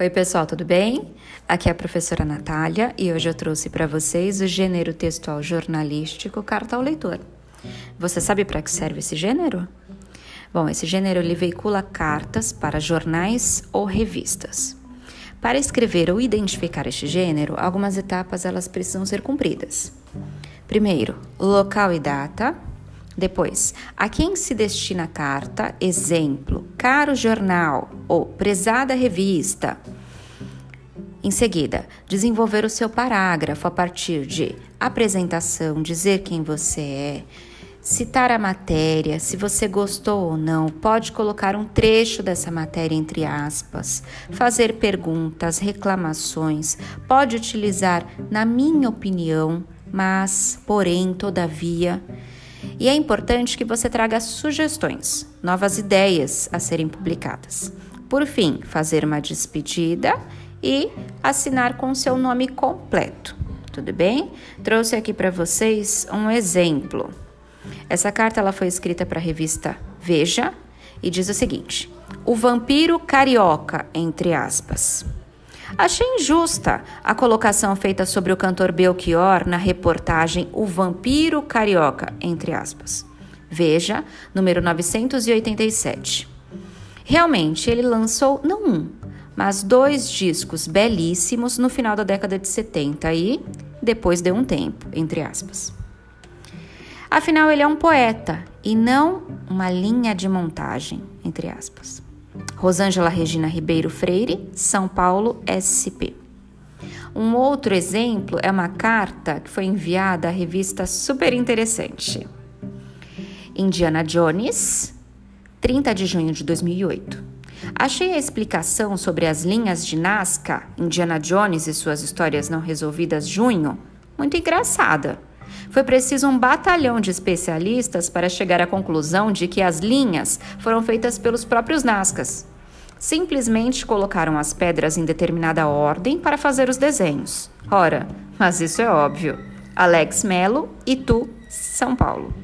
Oi, pessoal, tudo bem? Aqui é a professora Natália e hoje eu trouxe para vocês o gênero textual jornalístico Carta ao Leitor. Você sabe para que serve esse gênero? Bom, esse gênero ele veicula cartas para jornais ou revistas. Para escrever ou identificar este gênero, algumas etapas elas precisam ser cumpridas. Primeiro, local e data. Depois, a quem se destina a carta, exemplo, caro jornal ou prezada revista. Em seguida, desenvolver o seu parágrafo a partir de apresentação, dizer quem você é, citar a matéria, se você gostou ou não, pode colocar um trecho dessa matéria entre aspas, fazer perguntas, reclamações, pode utilizar, na minha opinião, mas, porém, todavia. E é importante que você traga sugestões, novas ideias a serem publicadas. Por fim, fazer uma despedida e assinar com seu nome completo. Tudo bem? Trouxe aqui para vocês um exemplo. Essa carta ela foi escrita para a revista Veja e diz o seguinte: O vampiro carioca, entre aspas. Achei injusta a colocação feita sobre o cantor Belchior na reportagem O Vampiro Carioca, entre aspas. Veja, número 987. Realmente, ele lançou não um, mas dois discos belíssimos no final da década de 70 e depois deu um tempo, entre aspas. Afinal, ele é um poeta e não uma linha de montagem, entre aspas. Rosângela Regina Ribeiro Freire, São Paulo, SP. Um outro exemplo é uma carta que foi enviada à revista super interessante. Indiana Jones, 30 de junho de 2008. Achei a explicação sobre as linhas de Nazca, Indiana Jones e suas histórias não resolvidas, junho, muito engraçada. Foi preciso um batalhão de especialistas para chegar à conclusão de que as linhas foram feitas pelos próprios Nazcas. Simplesmente colocaram as pedras em determinada ordem para fazer os desenhos. Ora, mas isso é óbvio. Alex Melo, Itu, São Paulo.